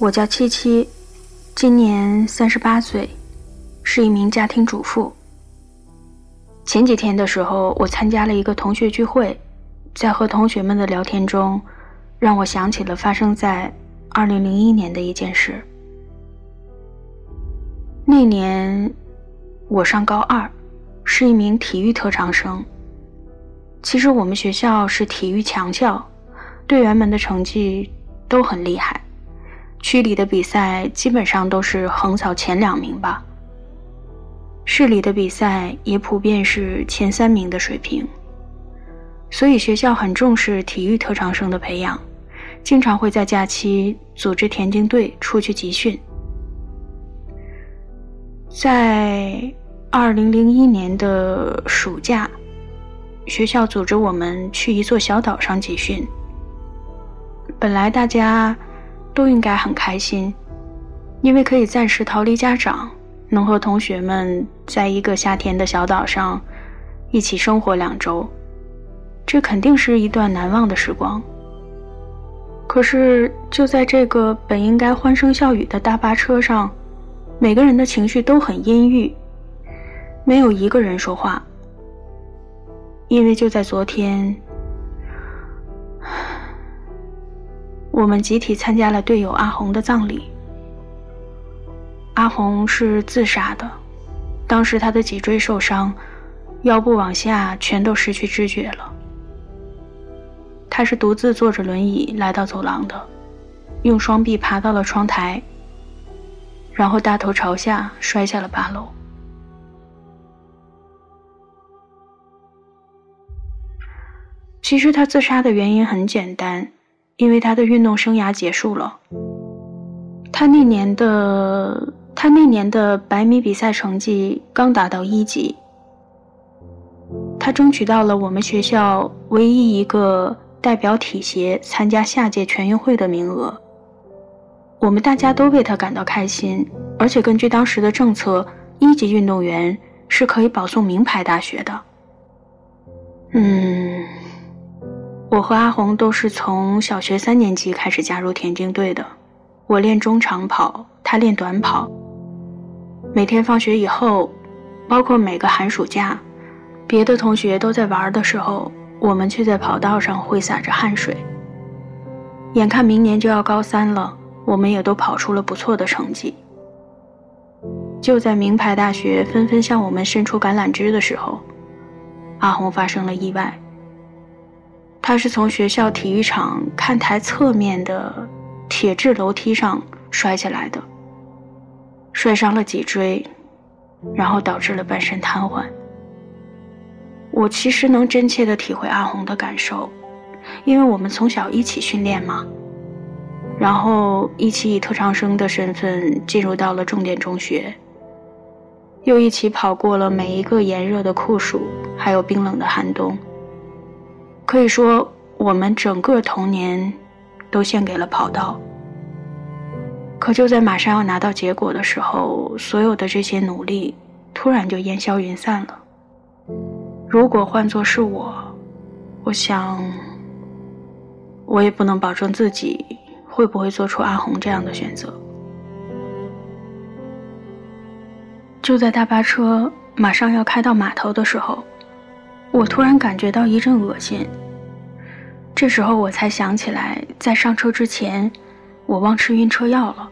我叫七七，今年三十八岁，是一名家庭主妇。前几天的时候，我参加了一个同学聚会，在和同学们的聊天中，让我想起了发生在二零零一年的一件事。那年我上高二，是一名体育特长生。其实我们学校是体育强校，队员们的成绩都很厉害。区里的比赛基本上都是横扫前两名吧，市里的比赛也普遍是前三名的水平，所以学校很重视体育特长生的培养，经常会在假期组织田径队出去集训。在二零零一年的暑假，学校组织我们去一座小岛上集训，本来大家。都应该很开心，因为可以暂时逃离家长，能和同学们在一个夏天的小岛上一起生活两周，这肯定是一段难忘的时光。可是就在这个本应该欢声笑语的大巴车上，每个人的情绪都很阴郁，没有一个人说话，因为就在昨天。我们集体参加了队友阿红的葬礼。阿红是自杀的，当时他的脊椎受伤，腰部往下全都失去知觉了。他是独自坐着轮椅来到走廊的，用双臂爬到了窗台，然后大头朝下摔下了八楼。其实他自杀的原因很简单。因为他的运动生涯结束了，他那年的他那年的百米比赛成绩刚达到一级，他争取到了我们学校唯一一个代表体协参加下届全运会的名额。我们大家都为他感到开心，而且根据当时的政策，一级运动员是可以保送名牌大学的。嗯。我和阿红都是从小学三年级开始加入田径队的，我练中长跑，他练短跑。每天放学以后，包括每个寒暑假，别的同学都在玩的时候，我们却在跑道上挥洒着汗水。眼看明年就要高三了，我们也都跑出了不错的成绩。就在名牌大学纷纷向我们伸出橄榄枝的时候，阿红发生了意外。他是从学校体育场看台侧面的铁质楼梯上摔下来的，摔伤了脊椎，然后导致了半身瘫痪。我其实能真切的体会阿红的感受，因为我们从小一起训练嘛，然后一起以特长生的身份进入到了重点中学，又一起跑过了每一个炎热的酷暑，还有冰冷的寒冬。可以说，我们整个童年都献给了跑道。可就在马上要拿到结果的时候，所有的这些努力突然就烟消云散了。如果换作是我，我想，我也不能保证自己会不会做出阿红这样的选择。就在大巴车马上要开到码头的时候。我突然感觉到一阵恶心，这时候我才想起来，在上车之前，我忘吃晕车药了。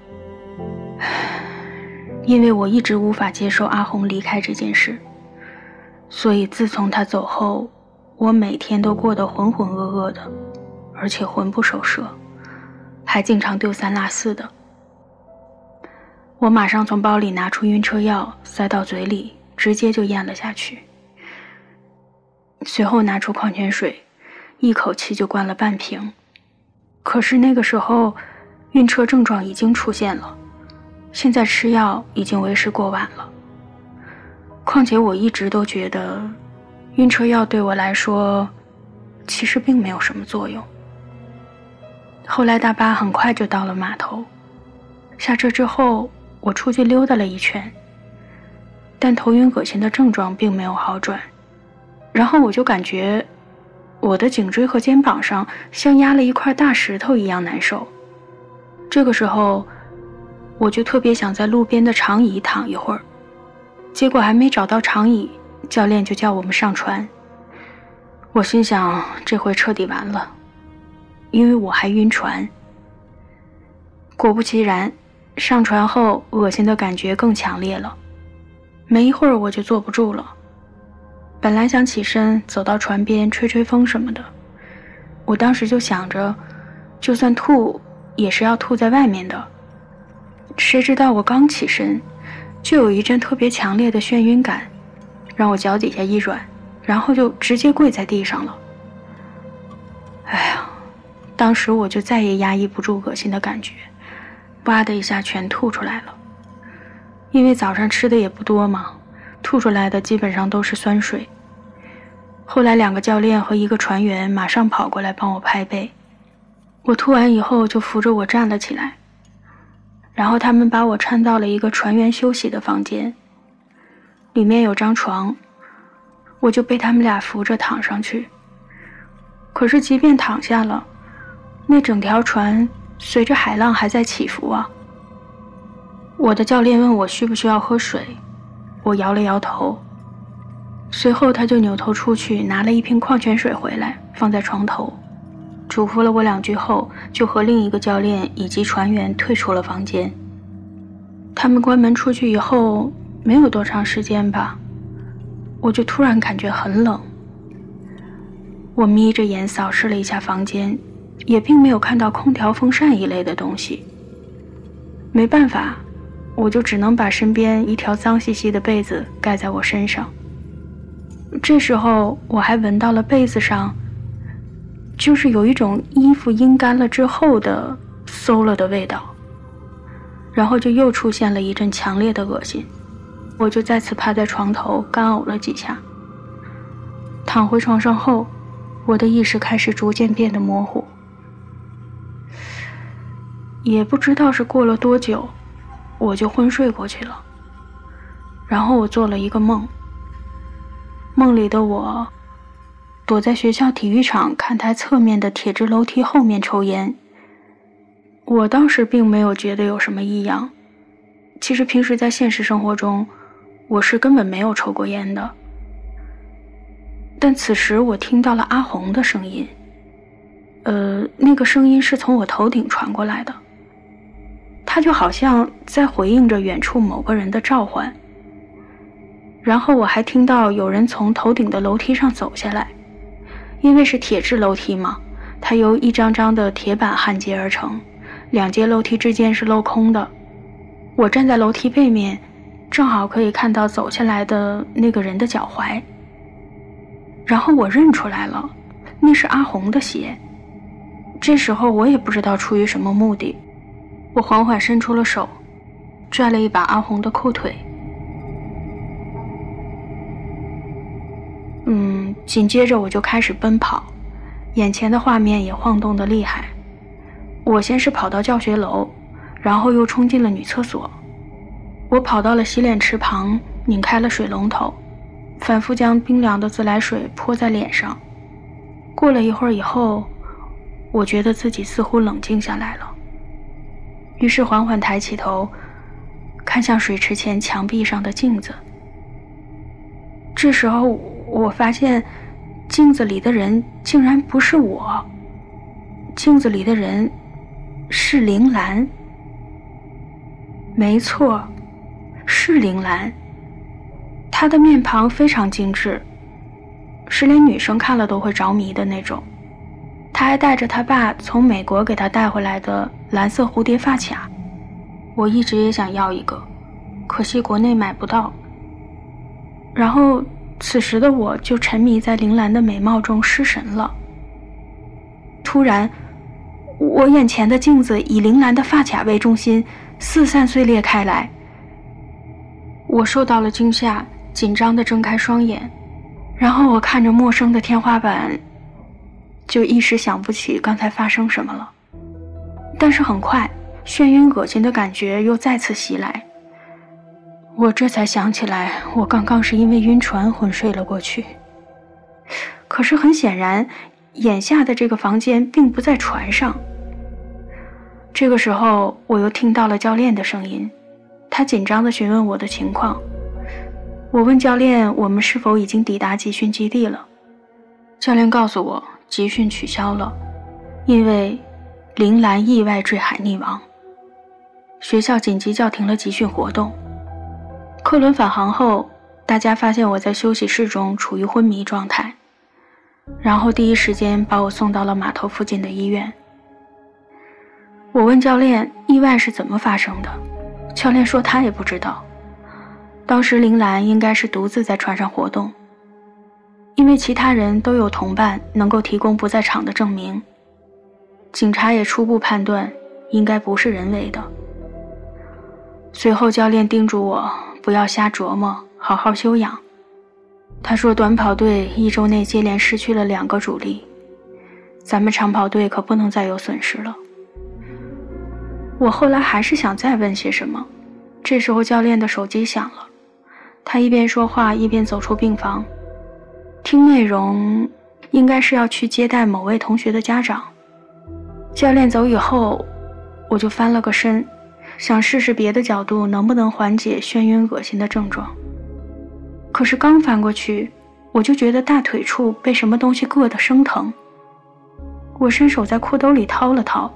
因为我一直无法接受阿红离开这件事，所以自从她走后，我每天都过得浑浑噩噩的，而且魂不守舍，还经常丢三落四的。我马上从包里拿出晕车药，塞到嘴里，直接就咽了下去。随后拿出矿泉水，一口气就灌了半瓶。可是那个时候，晕车症状已经出现了，现在吃药已经为时过晚了。况且我一直都觉得，晕车药对我来说，其实并没有什么作用。后来大巴很快就到了码头，下车之后，我出去溜达了一圈，但头晕恶心的症状并没有好转。然后我就感觉，我的颈椎和肩膀上像压了一块大石头一样难受。这个时候，我就特别想在路边的长椅躺一会儿。结果还没找到长椅，教练就叫我们上船。我心想，这回彻底完了，因为我还晕船。果不其然，上船后恶心的感觉更强烈了。没一会儿我就坐不住了。本来想起身走到船边吹吹风什么的，我当时就想着，就算吐也是要吐在外面的。谁知道我刚起身，就有一阵特别强烈的眩晕感，让我脚底下一软，然后就直接跪在地上了。哎呀，当时我就再也压抑不住恶心的感觉，哇的一下全吐出来了。因为早上吃的也不多嘛。吐出来的基本上都是酸水。后来两个教练和一个船员马上跑过来帮我拍背。我吐完以后就扶着我站了起来，然后他们把我搀到了一个船员休息的房间，里面有张床，我就被他们俩扶着躺上去。可是即便躺下了，那整条船随着海浪还在起伏啊。我的教练问我需不需要喝水。我摇了摇头，随后他就扭头出去拿了一瓶矿泉水回来，放在床头，嘱咐了我两句后，就和另一个教练以及船员退出了房间。他们关门出去以后，没有多长时间吧，我就突然感觉很冷。我眯着眼扫视了一下房间，也并没有看到空调、风扇一类的东西。没办法。我就只能把身边一条脏兮兮的被子盖在我身上。这时候我还闻到了被子上，就是有一种衣服阴干了之后的馊了的味道。然后就又出现了一阵强烈的恶心，我就再次趴在床头干呕了几下。躺回床上后，我的意识开始逐渐变得模糊，也不知道是过了多久。我就昏睡过去了，然后我做了一个梦。梦里的我躲在学校体育场看台侧面的铁质楼梯后面抽烟。我当时并没有觉得有什么异样，其实平时在现实生活中，我是根本没有抽过烟的。但此时我听到了阿红的声音，呃，那个声音是从我头顶传过来的。他就好像在回应着远处某个人的召唤，然后我还听到有人从头顶的楼梯上走下来，因为是铁质楼梯嘛，它由一张张的铁板焊接而成，两节楼梯之间是镂空的。我站在楼梯背面，正好可以看到走下来的那个人的脚踝，然后我认出来了，那是阿红的鞋。这时候我也不知道出于什么目的。我缓缓伸出了手，拽了一把阿红的裤腿。嗯，紧接着我就开始奔跑，眼前的画面也晃动的厉害。我先是跑到教学楼，然后又冲进了女厕所。我跑到了洗脸池旁，拧开了水龙头，反复将冰凉的自来水泼在脸上。过了一会儿以后，我觉得自己似乎冷静下来了。于是缓缓抬起头，看向水池前墙壁上的镜子。这时候，我发现镜子里的人竟然不是我，镜子里的人是铃兰。没错，是铃兰。她的面庞非常精致，是连女生看了都会着迷的那种。她还带着她爸从美国给她带回来的蓝色蝴蝶发卡，我一直也想要一个，可惜国内买不到。然后，此时的我就沉迷在铃兰的美貌中失神了。突然，我眼前的镜子以铃兰的发卡为中心四散碎裂开来，我受到了惊吓，紧张地睁开双眼，然后我看着陌生的天花板。就一时想不起刚才发生什么了，但是很快，眩晕恶心的感觉又再次袭来。我这才想起来，我刚刚是因为晕船昏睡了过去。可是很显然，眼下的这个房间并不在船上，这个时候，我又听到了教练的声音，他紧张地询问我的情况。我问教练：“我们是否已经抵达集训基地了？”教练告诉我，集训取消了，因为铃兰意外坠海溺亡。学校紧急叫停了集训活动。客轮返航后，大家发现我在休息室中处于昏迷状态，然后第一时间把我送到了码头附近的医院。我问教练意外是怎么发生的，教练说他也不知道。当时铃兰应该是独自在船上活动，因为其他人都有同伴能够提供不在场的证明。警察也初步判断应该不是人为的。随后教练叮嘱我。不要瞎琢磨，好好休养。他说：“短跑队一周内接连失去了两个主力，咱们长跑队可不能再有损失了。”我后来还是想再问些什么，这时候教练的手机响了，他一边说话一边走出病房，听内容应该是要去接待某位同学的家长。教练走以后，我就翻了个身。想试试别的角度能不能缓解眩晕、恶心的症状。可是刚翻过去，我就觉得大腿处被什么东西硌得生疼。我伸手在裤兜里掏了掏，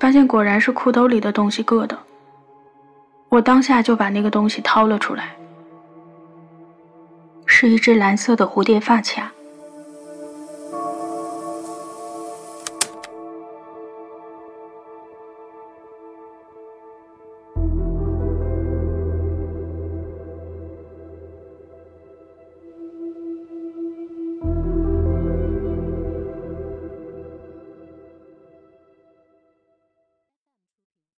发现果然是裤兜里的东西硌的。我当下就把那个东西掏了出来，是一只蓝色的蝴蝶发卡。